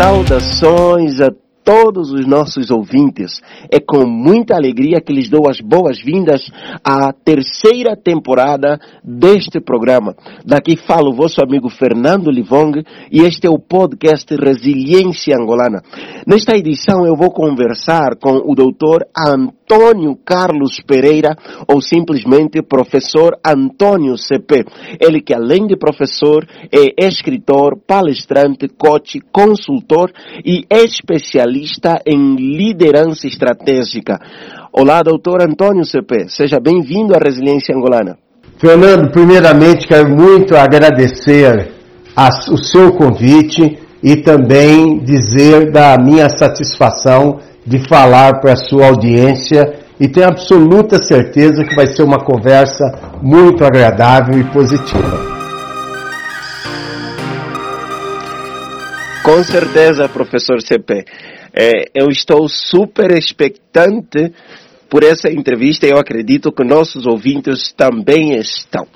Saudações a todos os nossos ouvintes. É com muita alegria que lhes dou as boas-vindas à terceira temporada deste programa. Daqui fala o vosso amigo Fernando Livong e este é o podcast Resiliência Angolana. Nesta edição eu vou conversar com o doutor Antônio Carlos Pereira ou simplesmente professor Antônio CP. Ele que além de professor é escritor, palestrante, coach, consultor e especialista em liderança estratégica. Olá, doutor Antônio CP. Seja bem-vindo à Resiliência Angolana. Fernando, primeiramente quero muito agradecer a, o seu convite e também dizer da minha satisfação de falar para a sua audiência e tenho absoluta certeza que vai ser uma conversa muito agradável e positiva. Com certeza, professor CP. É, eu estou super expectante por essa entrevista e eu acredito que nossos ouvintes também estão.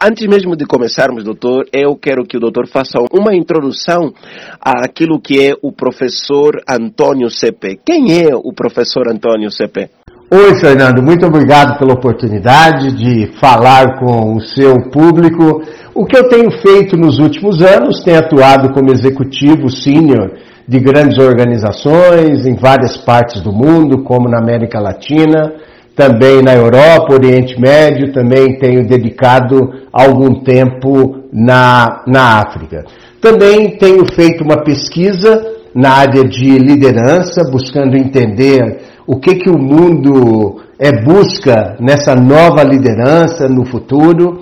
Antes mesmo de começarmos, doutor, eu quero que o doutor faça uma introdução àquilo que é o professor Antônio CP. Quem é o professor Antônio CP? Oi, Fernando, muito obrigado pela oportunidade de falar com o seu público. O que eu tenho feito nos últimos anos, tenho atuado como executivo sênior de grandes organizações em várias partes do mundo, como na América Latina, também na Europa, Oriente Médio, também tenho dedicado algum tempo na, na África. Também tenho feito uma pesquisa na área de liderança, buscando entender o que, que o mundo é, busca nessa nova liderança no futuro.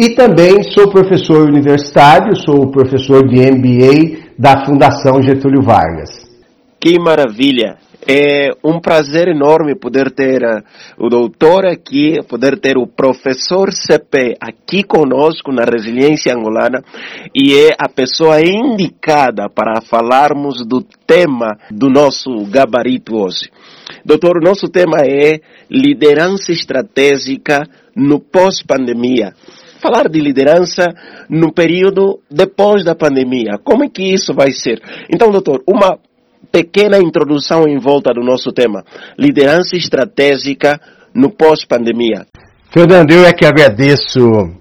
E também sou professor universitário, sou professor de MBA da Fundação Getúlio Vargas. Que maravilha! É um prazer enorme poder ter uh, o doutor aqui, poder ter o professor CP aqui conosco na Resiliência Angolana e é a pessoa indicada para falarmos do tema do nosso gabarito hoje. Doutor, o nosso tema é liderança estratégica no pós-pandemia. Falar de liderança no período depois da pandemia. Como é que isso vai ser? Então, doutor, uma pequena introdução em volta do nosso tema. Liderança estratégica no pós-pandemia. Fernando, eu é que agradeço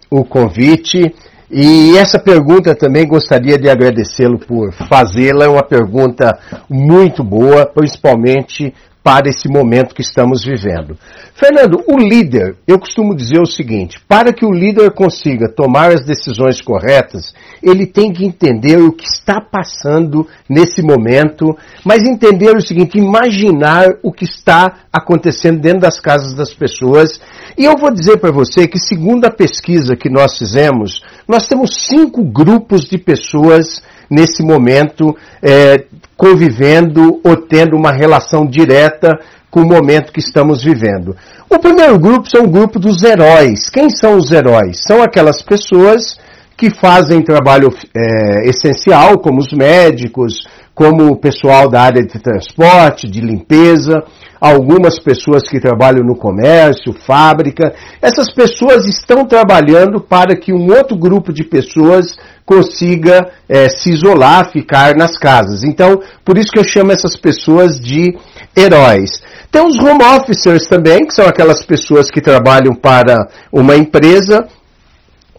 o convite e essa pergunta também gostaria de agradecê-lo por fazê-la. É uma pergunta muito boa, principalmente para esse momento que estamos vivendo. Fernando, o líder, eu costumo dizer o seguinte: para que o líder consiga tomar as decisões corretas, ele tem que entender o que está passando nesse momento, mas entender o seguinte: imaginar o que está acontecendo dentro das casas das pessoas. E eu vou dizer para você que, segundo a pesquisa que nós fizemos, nós temos cinco grupos de pessoas nesse momento é, convivendo ou tendo uma relação direta com o momento que estamos vivendo. O primeiro grupo são o grupo dos heróis. Quem são os heróis? São aquelas pessoas que fazem trabalho é, essencial, como os médicos, como o pessoal da área de transporte, de limpeza, algumas pessoas que trabalham no comércio, fábrica. Essas pessoas estão trabalhando para que um outro grupo de pessoas consiga é, se isolar, ficar nas casas. Então, por isso que eu chamo essas pessoas de heróis. Tem os home officers também, que são aquelas pessoas que trabalham para uma empresa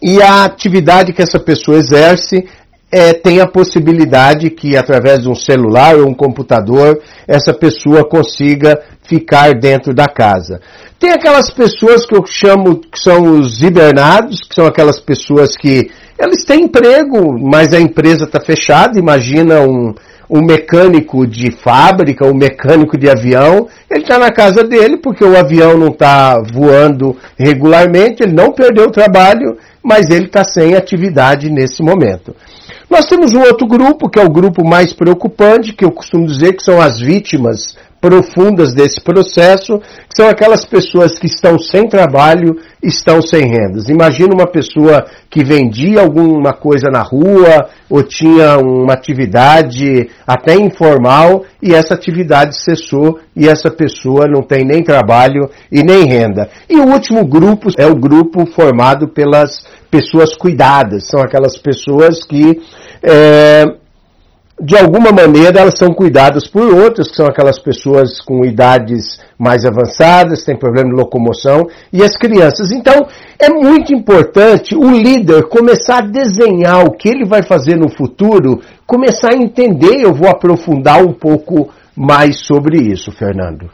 e a atividade que essa pessoa exerce é, tem a possibilidade que, através de um celular ou um computador, essa pessoa consiga ficar dentro da casa. Tem aquelas pessoas que eu chamo que são os hibernados, que são aquelas pessoas que eles têm emprego, mas a empresa está fechada. Imagina um, um mecânico de fábrica, um mecânico de avião, ele está na casa dele porque o avião não está voando regularmente, ele não perdeu o trabalho, mas ele está sem atividade nesse momento. Nós temos um outro grupo, que é o grupo mais preocupante, que eu costumo dizer que são as vítimas profundas desse processo, que são aquelas pessoas que estão sem trabalho, estão sem rendas. Imagina uma pessoa que vendia alguma coisa na rua ou tinha uma atividade até informal e essa atividade cessou e essa pessoa não tem nem trabalho e nem renda. E o último grupo é o grupo formado pelas pessoas cuidadas, são aquelas pessoas que é, de alguma maneira elas são cuidadas por outras, que são aquelas pessoas com idades mais avançadas, têm problema de locomoção, e as crianças. Então, é muito importante o líder começar a desenhar o que ele vai fazer no futuro, começar a entender, eu vou aprofundar um pouco mais sobre isso, Fernando.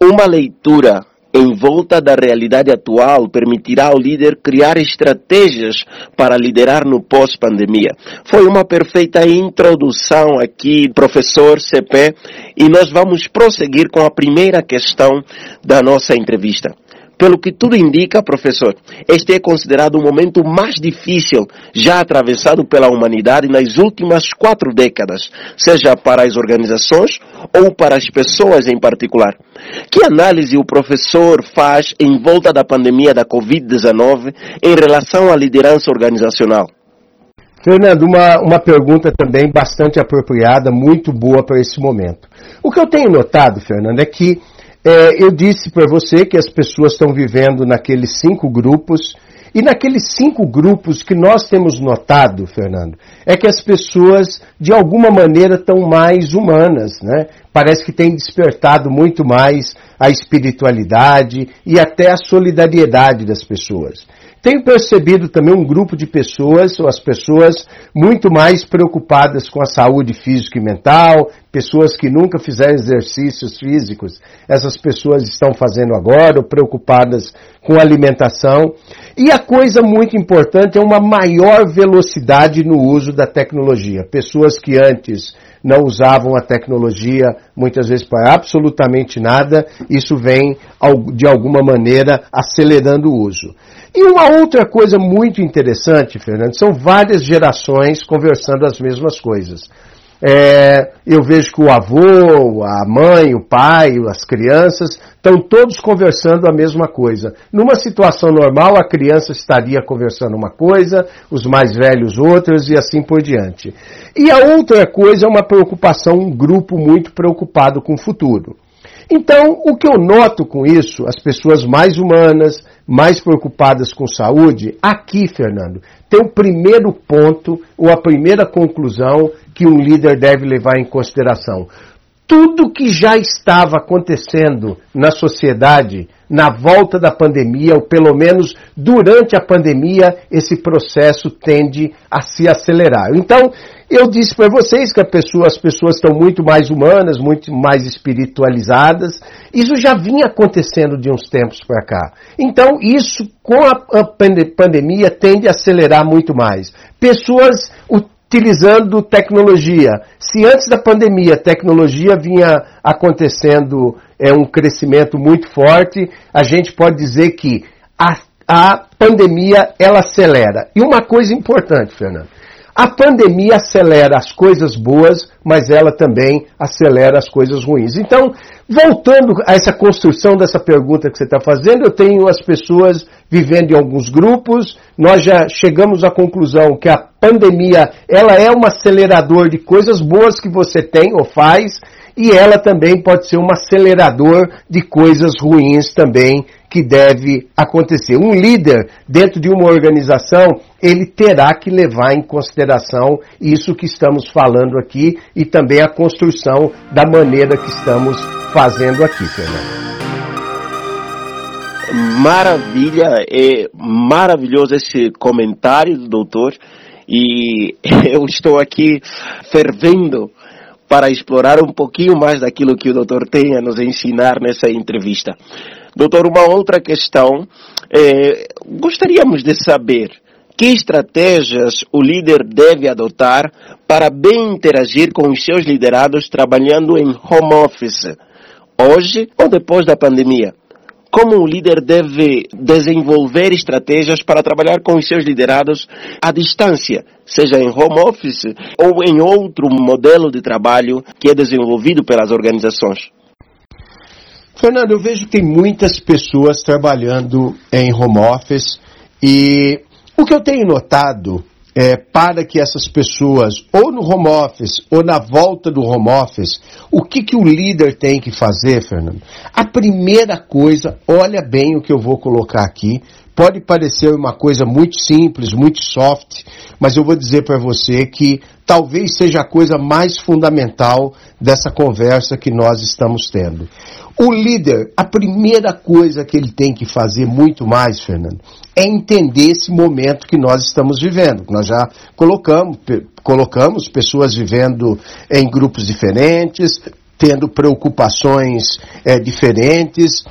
Uma leitura em volta da realidade atual permitirá ao líder criar estratégias para liderar no pós-pandemia. Foi uma perfeita introdução aqui, professor CP, e nós vamos prosseguir com a primeira questão da nossa entrevista. Pelo que tudo indica, professor, este é considerado o momento mais difícil já atravessado pela humanidade nas últimas quatro décadas, seja para as organizações ou para as pessoas em particular. Que análise o professor faz em volta da pandemia da Covid-19 em relação à liderança organizacional? Fernando, uma, uma pergunta também bastante apropriada, muito boa para esse momento. O que eu tenho notado, Fernando, é que é, eu disse para você que as pessoas estão vivendo naqueles cinco grupos, e naqueles cinco grupos que nós temos notado, Fernando, é que as pessoas, de alguma maneira, estão mais humanas, né? Parece que tem despertado muito mais a espiritualidade e até a solidariedade das pessoas. Tenho percebido também um grupo de pessoas, ou as pessoas muito mais preocupadas com a saúde física e mental, pessoas que nunca fizeram exercícios físicos, essas pessoas estão fazendo agora, ou preocupadas com alimentação. E a coisa muito importante é uma maior velocidade no uso da tecnologia. Pessoas que antes não usavam a tecnologia muitas vezes para absolutamente nada, isso vem de alguma maneira acelerando o uso. E uma outra coisa muito interessante, Fernando, são várias gerações conversando as mesmas coisas. É, eu vejo que o avô, a mãe, o pai, as crianças estão todos conversando a mesma coisa. Numa situação normal, a criança estaria conversando uma coisa, os mais velhos outras e assim por diante. E a outra coisa é uma preocupação, um grupo muito preocupado com o futuro. Então, o que eu noto com isso, as pessoas mais humanas, mais preocupadas com saúde, aqui, Fernando, tem o primeiro ponto ou a primeira conclusão que um líder deve levar em consideração. Tudo que já estava acontecendo na sociedade na volta da pandemia, ou pelo menos durante a pandemia, esse processo tende a se acelerar. Então, eu disse para vocês que pessoa, as pessoas estão muito mais humanas, muito mais espiritualizadas. Isso já vinha acontecendo de uns tempos para cá. Então, isso com a, pandemia tende a acelerar muito mais. Pessoas utilizando tecnologia. Se antes da pandemia a tecnologia vinha acontecendo é, um crescimento muito forte, a gente pode dizer que a, a pandemia ela acelera. E uma coisa importante, Fernando. A pandemia acelera as coisas boas, mas ela também acelera as coisas ruins. Então, voltando a essa construção dessa pergunta que você está fazendo, eu tenho as pessoas vivendo em alguns grupos, nós já chegamos à conclusão que a pandemia ela é um acelerador de coisas boas que você tem ou faz, e ela também pode ser um acelerador de coisas ruins também que deve acontecer. Um líder dentro de uma organização, ele terá que levar em consideração isso que estamos falando aqui e também a construção da maneira que estamos fazendo aqui, Fernando. Maravilha, é maravilhoso esse comentário do doutor e eu estou aqui fervendo para explorar um pouquinho mais daquilo que o doutor tem a nos ensinar nessa entrevista. Doutor, uma outra questão, é, gostaríamos de saber que estratégias o líder deve adotar para bem interagir com os seus liderados trabalhando em home office, hoje ou depois da pandemia? como o líder deve desenvolver estratégias para trabalhar com os seus liderados à distância, seja em home office ou em outro modelo de trabalho que é desenvolvido pelas organizações? Fernando, eu vejo que tem muitas pessoas trabalhando em home office e o que eu tenho notado é, para que essas pessoas, ou no home office, ou na volta do home office, o que, que o líder tem que fazer, Fernando? A primeira coisa, olha bem o que eu vou colocar aqui, pode parecer uma coisa muito simples, muito soft, mas eu vou dizer para você que talvez seja a coisa mais fundamental dessa conversa que nós estamos tendo. O líder, a primeira coisa que ele tem que fazer muito mais, Fernando, é entender esse momento que nós estamos vivendo. Nós já colocamos, colocamos pessoas vivendo em grupos diferentes, tendo preocupações é, diferentes,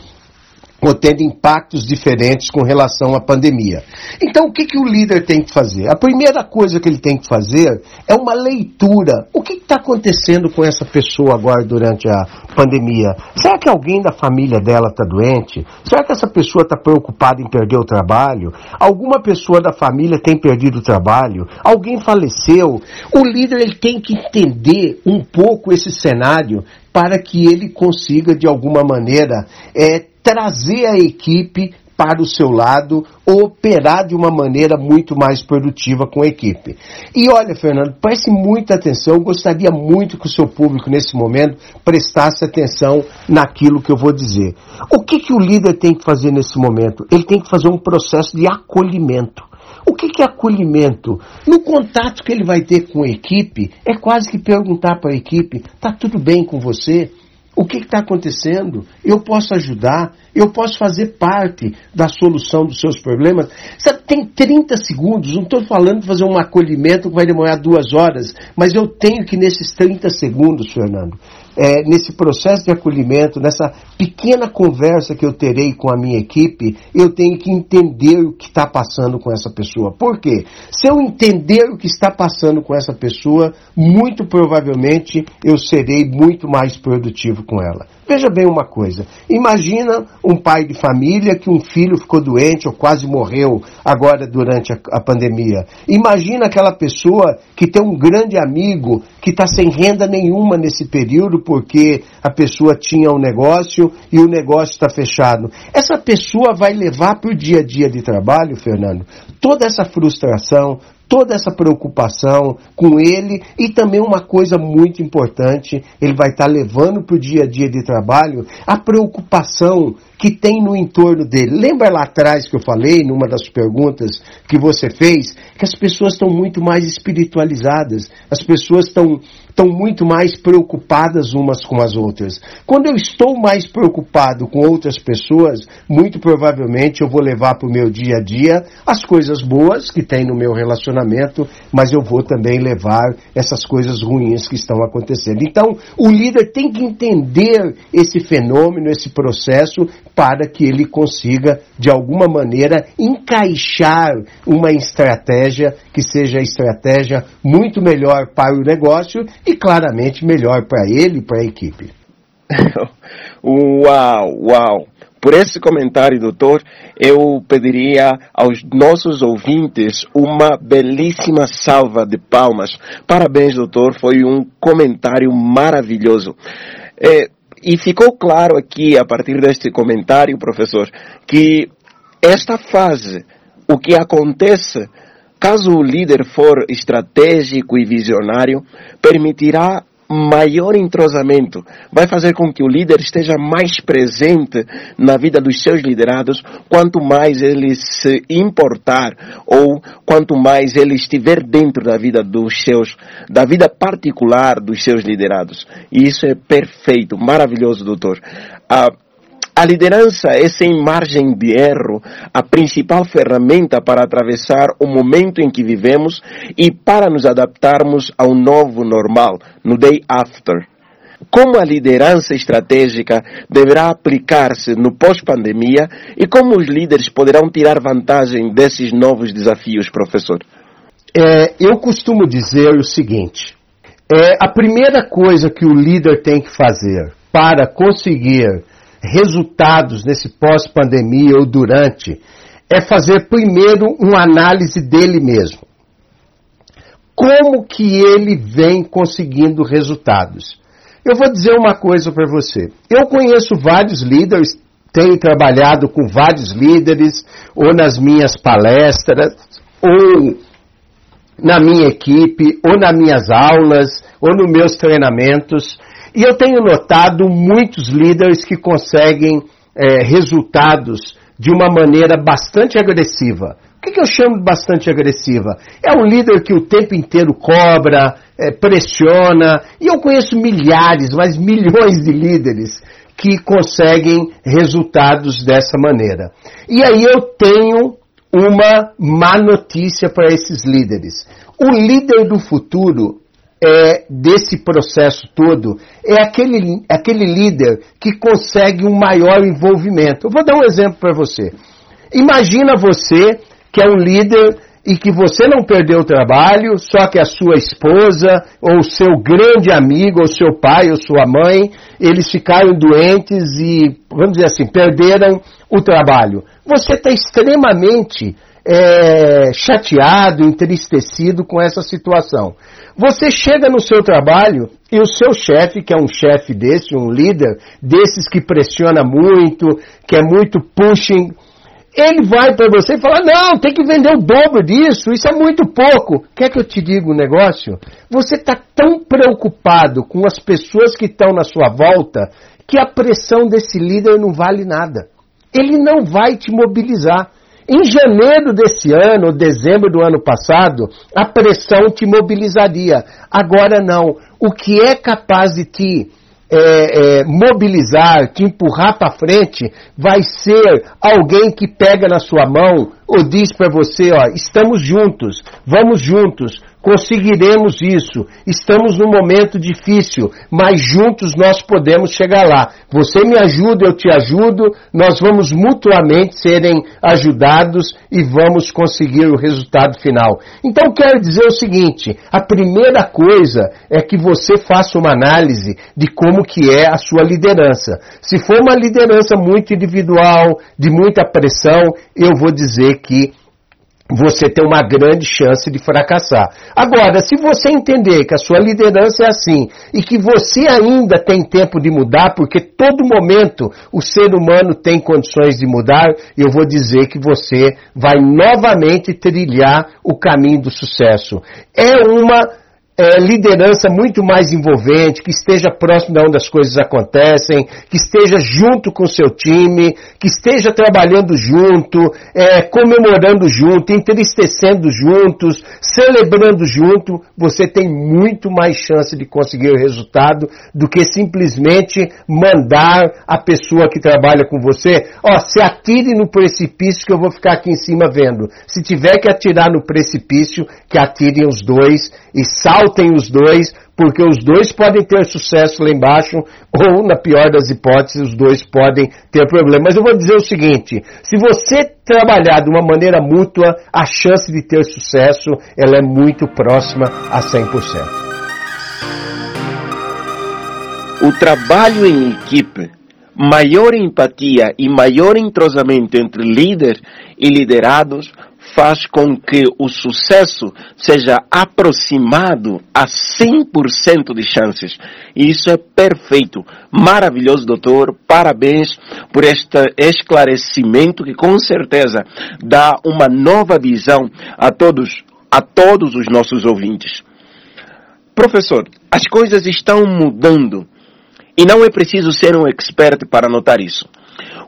ou tendo impactos diferentes com relação à pandemia. Então, o que, que o líder tem que fazer? A primeira coisa que ele tem que fazer é uma leitura. O que está acontecendo com essa pessoa agora durante a pandemia? Será que alguém da família dela está doente? Será que essa pessoa está preocupada em perder o trabalho? Alguma pessoa da família tem perdido o trabalho? Alguém faleceu? O líder ele tem que entender um pouco esse cenário para que ele consiga, de alguma maneira, é, trazer a equipe para o seu lado, operar de uma maneira muito mais produtiva com a equipe. E olha, Fernando, preste muita atenção, eu gostaria muito que o seu público nesse momento prestasse atenção naquilo que eu vou dizer. O que, que o líder tem que fazer nesse momento? Ele tem que fazer um processo de acolhimento. O que, que é acolhimento? No contato que ele vai ter com a equipe, é quase que perguntar para a equipe: está tudo bem com você? O que está acontecendo? Eu posso ajudar? Eu posso fazer parte da solução dos seus problemas? Você tem 30 segundos, não estou falando de fazer um acolhimento que vai demorar duas horas, mas eu tenho que nesses 30 segundos, Fernando, é, nesse processo de acolhimento, nessa pequena conversa que eu terei com a minha equipe, eu tenho que entender o que está passando com essa pessoa. Por quê? Se eu entender o que está passando com essa pessoa, muito provavelmente eu serei muito mais produtivo com ela. Veja bem uma coisa. Imagina um pai de família que um filho ficou doente ou quase morreu agora durante a, a pandemia. Imagina aquela pessoa que tem um grande amigo que está sem renda nenhuma nesse período porque a pessoa tinha um negócio e o negócio está fechado. Essa pessoa vai levar para o dia a dia de trabalho, Fernando, toda essa frustração, toda essa preocupação com ele e também uma coisa muito importante, ele vai estar levando para o dia a dia de trabalho a preocupação que tem no entorno dele. Lembra lá atrás que eu falei, numa das perguntas que você fez, que as pessoas estão muito mais espiritualizadas, as pessoas estão estão muito mais preocupadas umas com as outras. Quando eu estou mais preocupado com outras pessoas, muito provavelmente eu vou levar para o meu dia a dia as coisas boas que tem no meu relacionamento, mas eu vou também levar essas coisas ruins que estão acontecendo. Então, o líder tem que entender esse fenômeno, esse processo, para que ele consiga, de alguma maneira, encaixar uma estratégia que seja a estratégia muito melhor para o negócio e claramente melhor para ele e para a equipe. uau, uau! Por esse comentário, doutor, eu pediria aos nossos ouvintes uma belíssima salva de palmas. Parabéns, doutor, foi um comentário maravilhoso. É, e ficou claro aqui, a partir deste comentário, professor, que esta fase, o que acontece Caso o líder for estratégico e visionário, permitirá maior entrosamento, vai fazer com que o líder esteja mais presente na vida dos seus liderados, quanto mais ele se importar ou quanto mais ele estiver dentro da vida dos seus, da vida particular dos seus liderados. E isso é perfeito, maravilhoso, doutor. Ah, a liderança é, sem margem de erro, a principal ferramenta para atravessar o momento em que vivemos e para nos adaptarmos ao novo normal, no day after. Como a liderança estratégica deverá aplicar-se no pós-pandemia e como os líderes poderão tirar vantagem desses novos desafios, professor? É, eu costumo dizer o seguinte: é, a primeira coisa que o líder tem que fazer para conseguir resultados nesse pós-pandemia ou durante, é fazer primeiro uma análise dele mesmo. Como que ele vem conseguindo resultados? Eu vou dizer uma coisa para você. Eu conheço vários líderes, tenho trabalhado com vários líderes, ou nas minhas palestras, ou na minha equipe, ou nas minhas aulas, ou nos meus treinamentos. E eu tenho notado muitos líderes que conseguem é, resultados de uma maneira bastante agressiva. O que, que eu chamo de bastante agressiva? É um líder que o tempo inteiro cobra, é, pressiona, e eu conheço milhares, mas milhões de líderes que conseguem resultados dessa maneira. E aí eu tenho uma má notícia para esses líderes. O líder do futuro é, desse processo todo é aquele, aquele líder que consegue um maior envolvimento. Eu vou dar um exemplo para você. Imagina você que é um líder e que você não perdeu o trabalho, só que a sua esposa, ou seu grande amigo, ou seu pai, ou sua mãe, eles ficaram doentes e, vamos dizer assim, perderam o trabalho. Você está extremamente é, chateado, entristecido com essa situação. Você chega no seu trabalho e o seu chefe, que é um chefe desse, um líder desses que pressiona muito, que é muito pushing, ele vai para você e fala: não, tem que vender o dobro disso, isso é muito pouco. Quer que eu te diga um negócio? Você está tão preocupado com as pessoas que estão na sua volta que a pressão desse líder não vale nada. Ele não vai te mobilizar. Em janeiro desse ano, ou dezembro do ano passado, a pressão te mobilizaria. Agora não. O que é capaz de te é, é, mobilizar, te empurrar para frente, vai ser alguém que pega na sua mão ou diz para você, ó, estamos juntos, vamos juntos, conseguiremos isso. Estamos num momento difícil, mas juntos nós podemos chegar lá. Você me ajuda, eu te ajudo, nós vamos mutuamente serem ajudados e vamos conseguir o resultado final. Então quero dizer o seguinte, a primeira coisa é que você faça uma análise de como que é a sua liderança. Se for uma liderança muito individual, de muita pressão, eu vou dizer que você tem uma grande chance de fracassar. Agora, se você entender que a sua liderança é assim e que você ainda tem tempo de mudar, porque todo momento o ser humano tem condições de mudar, eu vou dizer que você vai novamente trilhar o caminho do sucesso. É uma é, liderança muito mais envolvente, que esteja próximo de onde as coisas acontecem, que esteja junto com o seu time, que esteja trabalhando junto, é, comemorando junto, entristecendo juntos, celebrando junto, você tem muito mais chance de conseguir o resultado do que simplesmente mandar a pessoa que trabalha com você, ó, se atire no precipício que eu vou ficar aqui em cima vendo. Se tiver que atirar no precipício, que atirem os dois e saltem os dois, porque os dois podem ter sucesso lá embaixo, ou, na pior das hipóteses, os dois podem ter problema. Mas eu vou dizer o seguinte: se você trabalhar de uma maneira mútua, a chance de ter sucesso ela é muito próxima a 100%. O trabalho em equipe, maior empatia e maior entrosamento entre líder e liderados faz com que o sucesso seja aproximado a 100% de chances. E isso é perfeito. Maravilhoso, doutor. Parabéns por este esclarecimento que com certeza dá uma nova visão a todos, a todos os nossos ouvintes. Professor, as coisas estão mudando e não é preciso ser um expert para notar isso.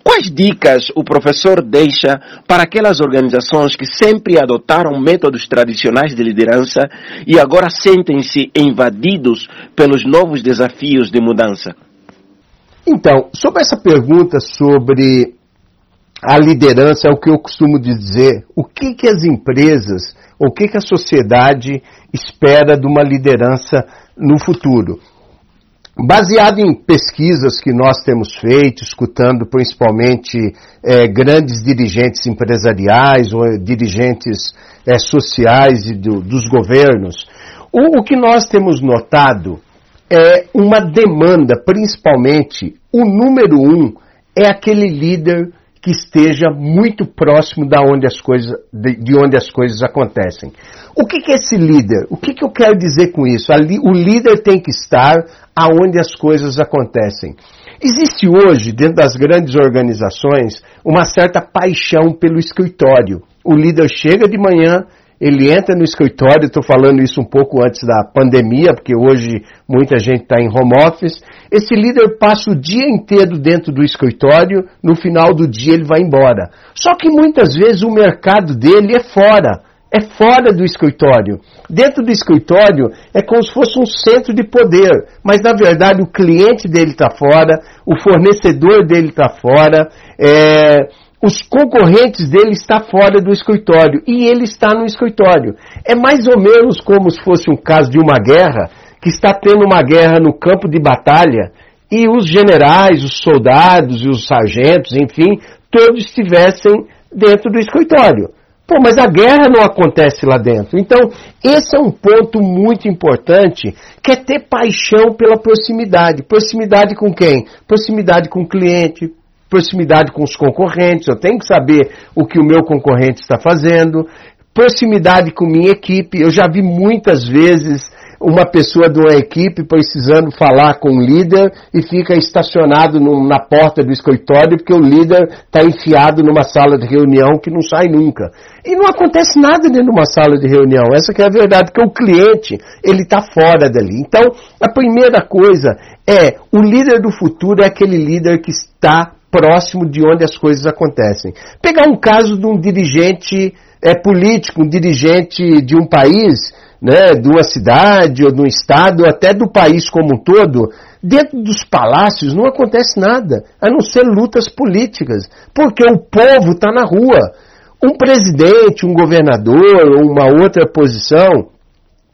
Quais dicas o professor deixa para aquelas organizações que sempre adotaram métodos tradicionais de liderança e agora sentem-se invadidos pelos novos desafios de mudança? Então, sobre essa pergunta sobre a liderança, é o que eu costumo dizer, o que, que as empresas, o que, que a sociedade espera de uma liderança no futuro. Baseado em pesquisas que nós temos feito, escutando principalmente é, grandes dirigentes empresariais ou dirigentes é, sociais e do, dos governos, o, o que nós temos notado é uma demanda, principalmente, o número um é aquele líder que esteja muito próximo da onde as coisas, de, de onde as coisas acontecem. O que, que é esse líder? O que, que eu quero dizer com isso? o líder tem que estar aonde as coisas acontecem. Existe hoje, dentro das grandes organizações, uma certa paixão pelo escritório. O líder chega de manhã, ele entra no escritório, estou falando isso um pouco antes da pandemia, porque hoje muita gente está em home office. Esse líder passa o dia inteiro dentro do escritório, no final do dia ele vai embora. Só que muitas vezes o mercado dele é fora é fora do escritório. Dentro do escritório é como se fosse um centro de poder, mas na verdade o cliente dele está fora, o fornecedor dele está fora, é, os concorrentes dele está fora do escritório e ele está no escritório. É mais ou menos como se fosse um caso de uma guerra que está tendo uma guerra no campo de batalha e os generais, os soldados e os sargentos, enfim, todos estivessem dentro do escritório. Pô, mas a guerra não acontece lá dentro. Então, esse é um ponto muito importante, que é ter paixão pela proximidade. Proximidade com quem? Proximidade com o cliente, proximidade com os concorrentes. Eu tenho que saber o que o meu concorrente está fazendo. Proximidade com minha equipe. Eu já vi muitas vezes uma pessoa de uma equipe precisando falar com o líder e fica estacionado no, na porta do escritório porque o líder está enfiado numa sala de reunião que não sai nunca. E não acontece nada dentro de uma sala de reunião. Essa que é a verdade, porque o cliente, ele está fora dali. Então, a primeira coisa é, o líder do futuro é aquele líder que está próximo de onde as coisas acontecem. Pegar um caso de um dirigente é, político, um dirigente de um país né, de uma cidade ou de um estado, até do país como um todo, dentro dos palácios não acontece nada, a não ser lutas políticas, porque o povo está na rua. Um presidente, um governador ou uma outra posição,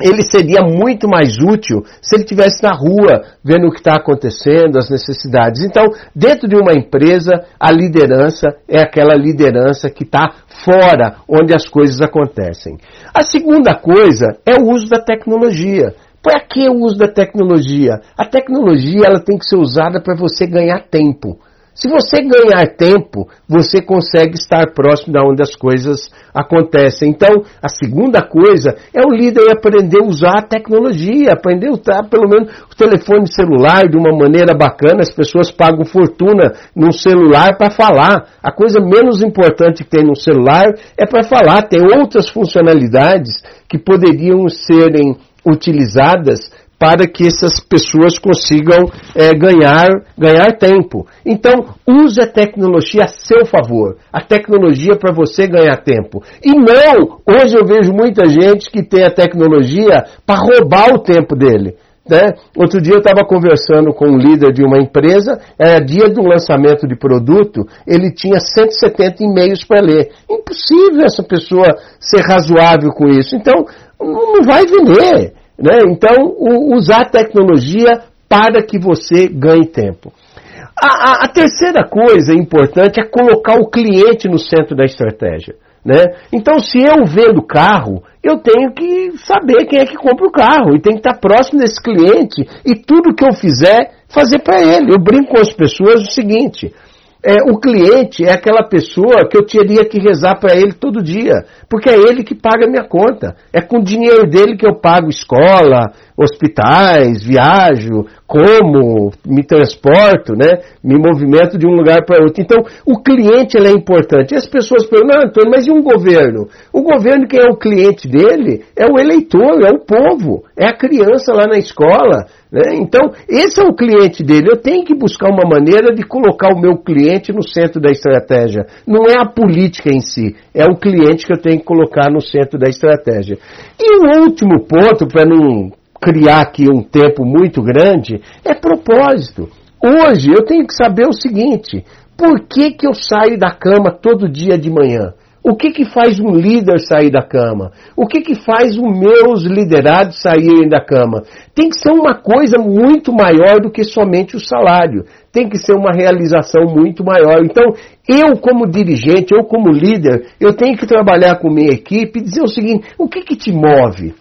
ele seria muito mais útil se ele estivesse na rua, vendo o que está acontecendo, as necessidades. Então, dentro de uma empresa, a liderança é aquela liderança que está fora, onde as coisas acontecem. A segunda coisa é o uso da tecnologia. Para que o uso da tecnologia? A tecnologia ela tem que ser usada para você ganhar tempo. Se você ganhar tempo, você consegue estar próximo da onde as coisas acontecem. Então, a segunda coisa é o líder aprender a usar a tecnologia, aprender a usar pelo menos o telefone celular de uma maneira bacana. As pessoas pagam fortuna num celular para falar. A coisa menos importante que tem no celular é para falar. Tem outras funcionalidades que poderiam serem utilizadas para que essas pessoas consigam é, ganhar, ganhar tempo. Então, use a tecnologia a seu favor. A tecnologia para você ganhar tempo. E não, hoje eu vejo muita gente que tem a tecnologia para roubar o tempo dele. Né? Outro dia eu estava conversando com um líder de uma empresa, era dia do lançamento de produto, ele tinha 170 e-mails para ler. Impossível essa pessoa ser razoável com isso. Então, não vai vender. Né? Então, o, usar a tecnologia para que você ganhe tempo. A, a, a, terceira coisa importante é colocar o cliente no centro da estratégia. Né? Então, se eu vendo carro, eu tenho que saber quem é que compra o carro e tem que estar próximo desse cliente e tudo que eu fizer, fazer para ele. Eu brinco com as pessoas o seguinte: é, o cliente é aquela pessoa que eu teria que rezar para ele todo dia, porque é ele que paga a minha conta. É com o dinheiro dele que eu pago escola, hospitais, viajo, como, me transporto, né? Me movimento de um lugar para outro. Então, o cliente é importante. E as pessoas perguntam, Antônio, mas e um governo? O governo, quem é o cliente dele, é o eleitor, é o povo, é a criança lá na escola. Né? Então, esse é o cliente dele. Eu tenho que buscar uma maneira de colocar o meu cliente no centro da estratégia. Não é a política em si, é o cliente que eu tenho que colocar no centro da estratégia. E o último ponto, para não criar aqui um tempo muito grande, é propósito. Hoje eu tenho que saber o seguinte: por que, que eu saio da cama todo dia de manhã? O que, que faz um líder sair da cama? O que, que faz os meus liderados saírem da cama? Tem que ser uma coisa muito maior do que somente o salário. Tem que ser uma realização muito maior. Então, eu como dirigente, eu como líder, eu tenho que trabalhar com minha equipe e dizer o seguinte: o que, que te move?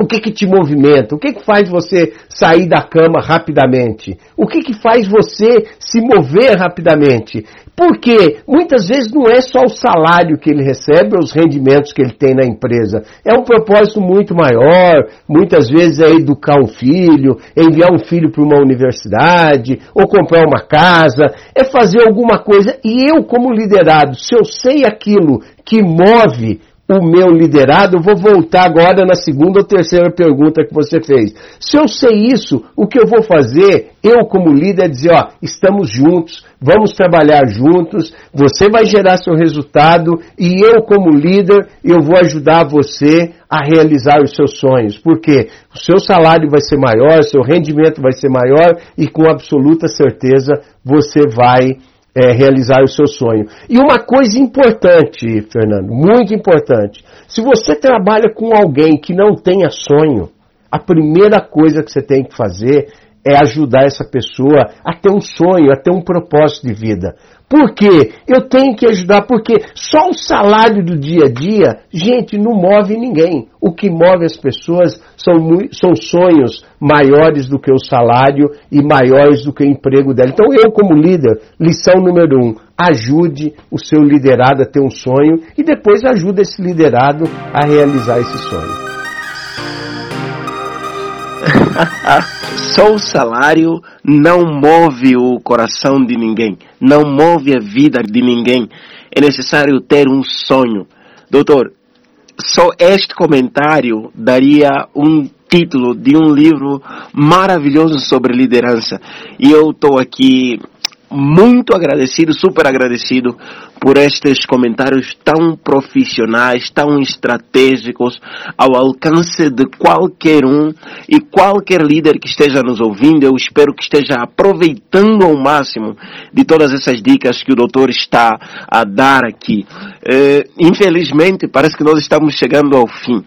O que que te movimenta? O que que faz você sair da cama rapidamente? O que que faz você se mover rapidamente? Porque muitas vezes não é só o salário que ele recebe ou os rendimentos que ele tem na empresa. É um propósito muito maior. Muitas vezes é educar um filho, é enviar um filho para uma universidade, ou comprar uma casa, é fazer alguma coisa. E eu, como liderado, se eu sei aquilo que move o meu liderado, vou voltar agora na segunda ou terceira pergunta que você fez. Se eu sei isso, o que eu vou fazer, eu como líder, é dizer, ó, estamos juntos, vamos trabalhar juntos, você vai gerar seu resultado e eu como líder, eu vou ajudar você a realizar os seus sonhos. Porque o seu salário vai ser maior, seu rendimento vai ser maior e com absoluta certeza você vai é, realizar o seu sonho. E uma coisa importante, Fernando, muito importante. Se você trabalha com alguém que não tenha sonho, a primeira coisa que você tem que fazer é ajudar essa pessoa a ter um sonho, a ter um propósito de vida. Por quê? Eu tenho que ajudar, porque só o salário do dia a dia, gente, não move ninguém. O que move as pessoas são, são sonhos maiores do que o salário e maiores do que o emprego dela. Então, eu, como líder, lição número um: ajude o seu liderado a ter um sonho e depois ajude esse liderado a realizar esse sonho. Só o salário não move o coração de ninguém, não move a vida de ninguém. É necessário ter um sonho. Doutor, só este comentário daria um título de um livro maravilhoso sobre liderança. E eu estou aqui muito agradecido, super agradecido por estes comentários tão profissionais, tão estratégicos, ao alcance de qualquer um e qualquer líder que esteja nos ouvindo. Eu espero que esteja aproveitando ao máximo de todas essas dicas que o doutor está a dar aqui. Uh, infelizmente, parece que nós estamos chegando ao fim.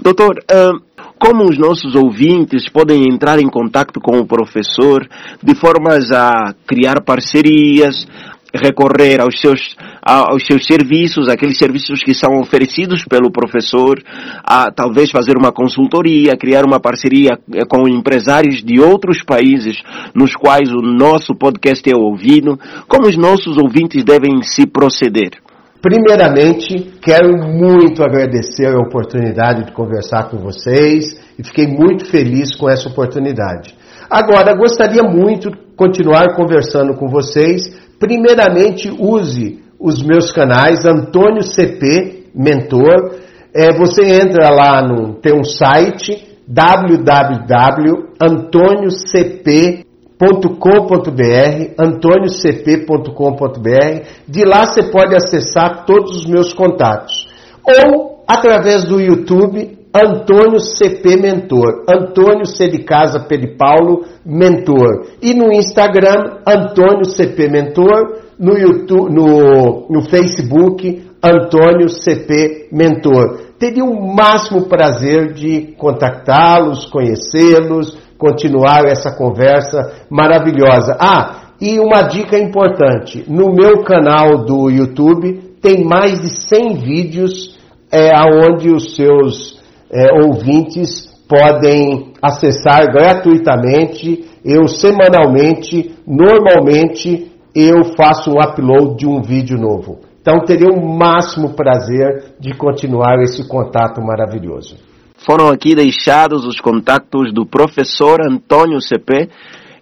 Doutor, uh, como os nossos ouvintes podem entrar em contato com o professor de formas a criar parcerias, recorrer aos seus, aos seus serviços, aqueles serviços que são oferecidos pelo professor, a talvez fazer uma consultoria, criar uma parceria eh, com empresários de outros países nos quais o nosso podcast é ouvido, como os nossos ouvintes devem se proceder. Primeiramente, quero muito agradecer a oportunidade de conversar com vocês e fiquei muito feliz com essa oportunidade. Agora, gostaria muito de continuar conversando com vocês. Primeiramente, use os meus canais Antônio CP Mentor. É, você entra lá no tem um site www.antoniocp .com.br, antoniocp.com.br. De lá você pode acessar todos os meus contatos. Ou através do YouTube, Antônio CP Mentor. Antônio C de Casa P de Paulo Mentor. E no Instagram, Antônio CP Mentor. No, YouTube, no, no Facebook, Antônio CP Mentor. Teria o máximo prazer de contactá-los, conhecê-los, continuar essa conversa maravilhosa. Ah, e uma dica importante: no meu canal do YouTube tem mais de 100 vídeos é, onde os seus é, ouvintes podem acessar gratuitamente. Eu semanalmente, normalmente, eu faço um upload de um vídeo novo. Então teria o máximo prazer de continuar esse contato maravilhoso. Foram aqui deixados os contatos do professor Antônio CP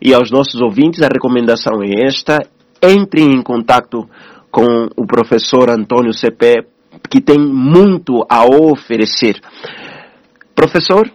e aos nossos ouvintes a recomendação é esta: entrem em contato com o professor Antônio CP, que tem muito a oferecer. Professor,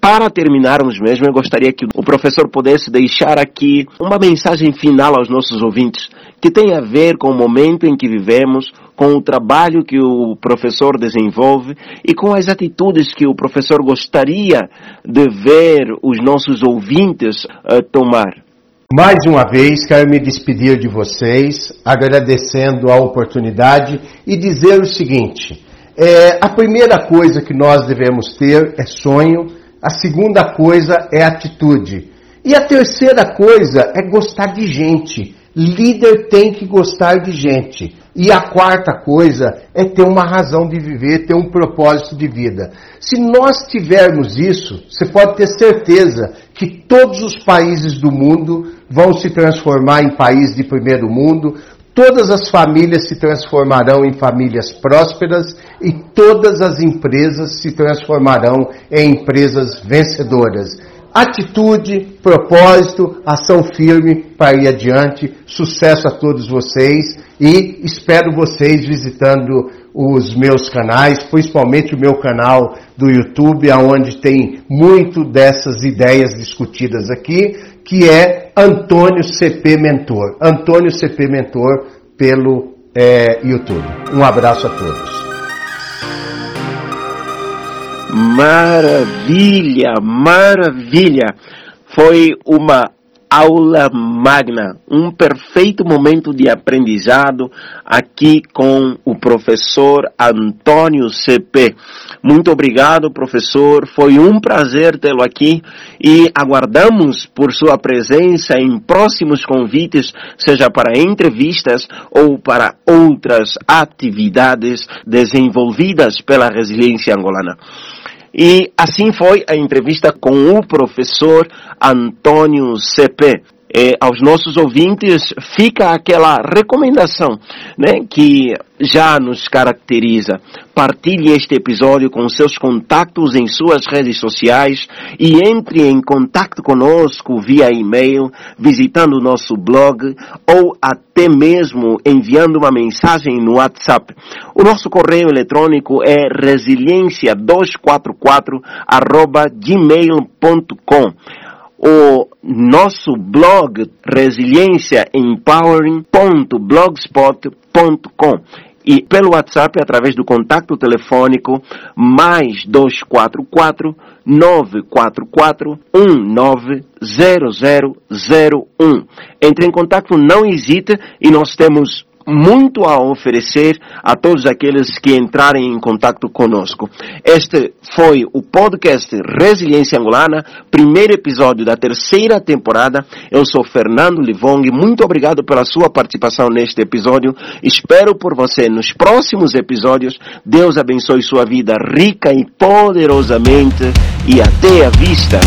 para terminarmos mesmo, eu gostaria que o professor pudesse deixar aqui uma mensagem final aos nossos ouvintes, que tem a ver com o momento em que vivemos, com o trabalho que o professor desenvolve e com as atitudes que o professor gostaria de ver os nossos ouvintes uh, tomar. Mais uma vez, quero me despedir de vocês, agradecendo a oportunidade e dizer o seguinte: é, a primeira coisa que nós devemos ter é sonho, a segunda coisa é atitude. E a terceira coisa é gostar de gente. Líder tem que gostar de gente. E a quarta coisa é ter uma razão de viver, ter um propósito de vida. Se nós tivermos isso, você pode ter certeza que todos os países do mundo vão se transformar em países de primeiro mundo, todas as famílias se transformarão em famílias prósperas e todas as empresas se transformarão em empresas vencedoras. Atitude, propósito, ação firme para ir adiante. Sucesso a todos vocês e espero vocês visitando os meus canais, principalmente o meu canal do YouTube, aonde tem muito dessas ideias discutidas aqui, que é Antônio CP Mentor. Antônio CP Mentor pelo é, YouTube. Um abraço a todos. Maravilha, maravilha. Foi uma aula magna, um perfeito momento de aprendizado aqui com o professor Antônio CP. Muito obrigado, professor. Foi um prazer tê-lo aqui e aguardamos por sua presença em próximos convites, seja para entrevistas ou para outras atividades desenvolvidas pela resiliência angolana. E assim foi a entrevista com o professor Antônio CP. É, aos nossos ouvintes fica aquela recomendação, né, que já nos caracteriza. Partilhe este episódio com seus contatos em suas redes sociais e entre em contato conosco via e-mail, visitando o nosso blog ou até mesmo enviando uma mensagem no WhatsApp. O nosso correio eletrônico é resiliência244 gmail.com o nosso blog resiliênciaempowering.blogspot.com e pelo WhatsApp através do contato telefônico mais 244 944 190001. Entre em contato, não hesite e nós temos muito a oferecer a todos aqueles que entrarem em contato conosco. Este foi o podcast Resiliência Angolana, primeiro episódio da terceira temporada. Eu sou Fernando Livong, muito obrigado pela sua participação neste episódio. Espero por você nos próximos episódios. Deus abençoe sua vida rica e poderosamente e até a vista.